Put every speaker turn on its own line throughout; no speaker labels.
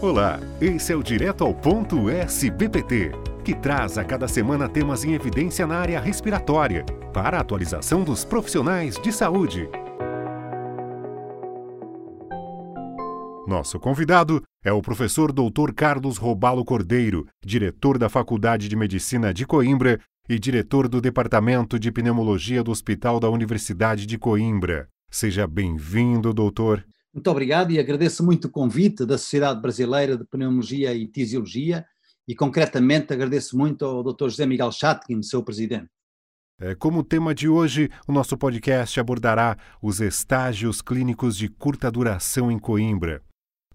Olá, esse é o Direto ao Ponto SBPT, que traz a cada semana temas em evidência na área respiratória, para a atualização dos profissionais de saúde. Nosso convidado é o professor Dr. Carlos Robalo Cordeiro, diretor da Faculdade de Medicina de Coimbra e diretor do Departamento de Pneumologia do Hospital da Universidade de Coimbra. Seja bem-vindo, doutor.
Muito obrigado e agradeço muito o convite da Sociedade Brasileira de Pneumologia e Tisiologia e, concretamente, agradeço muito ao Dr. José Miguel Chatkin, seu presidente.
É, como tema de hoje, o nosso podcast abordará os estágios clínicos de curta duração em Coimbra.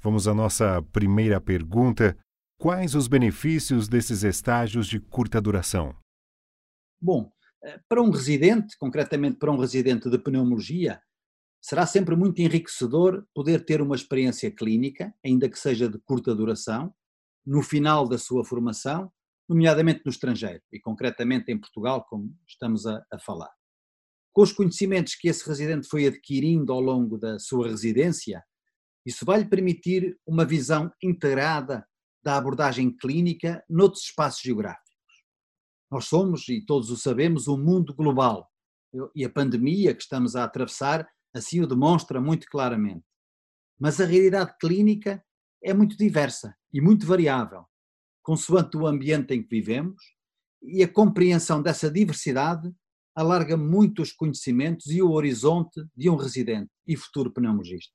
Vamos à nossa primeira pergunta. Quais os benefícios desses estágios de curta duração?
Bom, eh, para um residente, concretamente para um residente de pneumologia, será sempre muito enriquecedor poder ter uma experiência clínica, ainda que seja de curta duração, no final da sua formação, nomeadamente no estrangeiro e concretamente em Portugal, como estamos a, a falar. Com os conhecimentos que esse residente foi adquirindo ao longo da sua residência, isso vai lhe permitir uma visão integrada da abordagem clínica noutros espaços geográficos. Nós somos, e todos o sabemos, um mundo global e a pandemia que estamos a atravessar assim o demonstra muito claramente. Mas a realidade clínica é muito diversa e muito variável, consoante o ambiente em que vivemos, e a compreensão dessa diversidade alarga muito os conhecimentos e o horizonte de um residente e futuro pneumologista.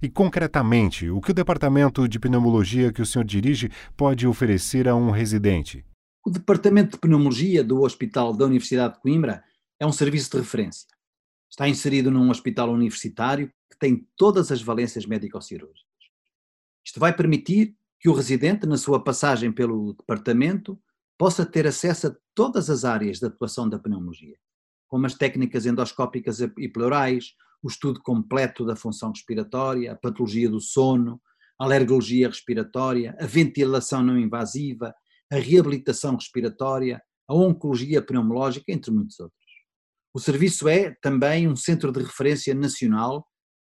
E concretamente, o que o departamento de pneumologia que o senhor dirige pode oferecer a um residente?
O departamento de pneumologia do Hospital da Universidade de Coimbra é um serviço de referência está inserido num hospital universitário que tem todas as valências médico-cirúrgicas. Isto vai permitir que o residente, na sua passagem pelo departamento, possa ter acesso a todas as áreas de atuação da pneumologia, como as técnicas endoscópicas e pleurais, o estudo completo da função respiratória, a patologia do sono, a alergologia respiratória, a ventilação não invasiva, a reabilitação respiratória, a oncologia pneumológica, entre muitos outros. O serviço é também um centro de referência nacional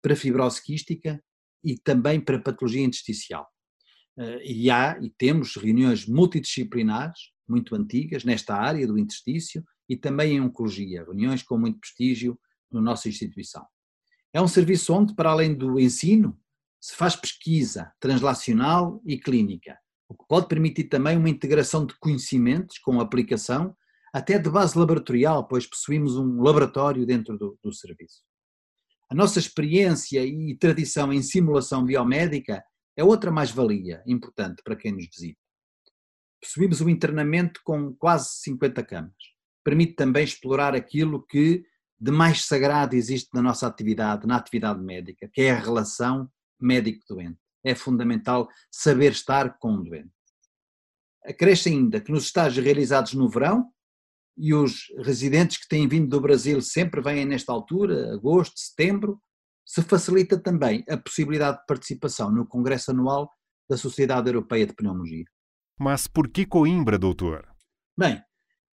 para fibrose quística e também para patologia intersticial. Eh, e há e temos reuniões multidisciplinares, muito antigas, nesta área do interstício e também em oncologia, reuniões com muito prestígio na nossa instituição. É um serviço onde, para além do ensino, se faz pesquisa translacional e clínica, o que pode permitir também uma integração de conhecimentos com aplicação até de base laboratorial, pois possuímos um laboratório dentro do, do serviço. A nossa experiência e tradição em simulação biomédica é outra mais-valia importante para quem nos visita. Possuímos um internamento com quase 50 camas. Permite também explorar aquilo que de mais sagrado existe na nossa atividade, na atividade médica, que é a relação médico-doente. É fundamental saber estar com o doente. Acresce ainda que nos estágios realizados no verão, e os residentes que têm vindo do Brasil sempre vêm nesta altura, agosto, setembro, se facilita também a possibilidade de participação no Congresso Anual da Sociedade Europeia de Pneumologia.
Mas por que Coimbra, doutor?
Bem,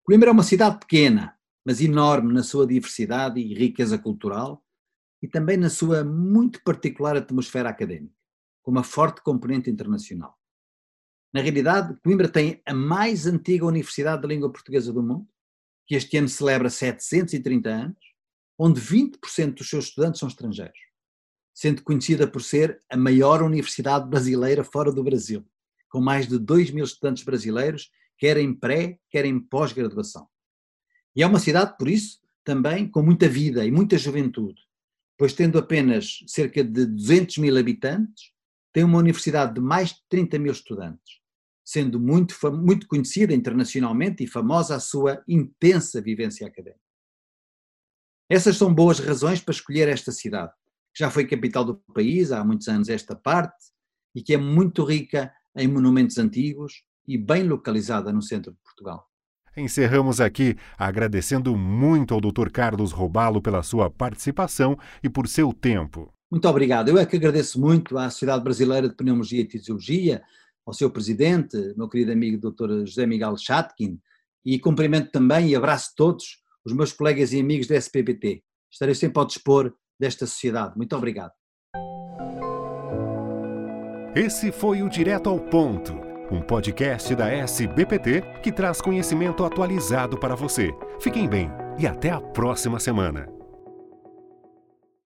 Coimbra é uma cidade pequena, mas enorme na sua diversidade e riqueza cultural e também na sua muito particular atmosfera académica, com uma forte componente internacional. Na realidade, Coimbra tem a mais antiga universidade de língua portuguesa do mundo, que este ano celebra 730 anos, onde 20% dos seus estudantes são estrangeiros, sendo conhecida por ser a maior universidade brasileira fora do Brasil, com mais de 2 mil estudantes brasileiros, quer em pré, quer em pós-graduação. E é uma cidade, por isso, também com muita vida e muita juventude, pois tendo apenas cerca de 200 mil habitantes, tem uma universidade de mais de 30 mil estudantes sendo muito, muito conhecida internacionalmente e famosa a sua intensa vivência académica. Essas são boas razões para escolher esta cidade, que já foi capital do país há muitos anos esta parte e que é muito rica em monumentos antigos e bem localizada no centro de Portugal.
Encerramos aqui agradecendo muito ao Dr. Carlos Robalo pela sua participação e por seu tempo.
Muito obrigado. Eu é que agradeço muito à Sociedade Brasileira de Pneumologia e Tisiologia, ao seu presidente, meu querido amigo Dr. José Miguel Chatkin, e cumprimento também e abraço todos os meus colegas e amigos da SPPT. Estarei sempre ao dispor desta sociedade. Muito obrigado.
Esse foi o Direto ao Ponto, um podcast da SBPT que traz conhecimento atualizado para você. Fiquem bem e até a próxima semana.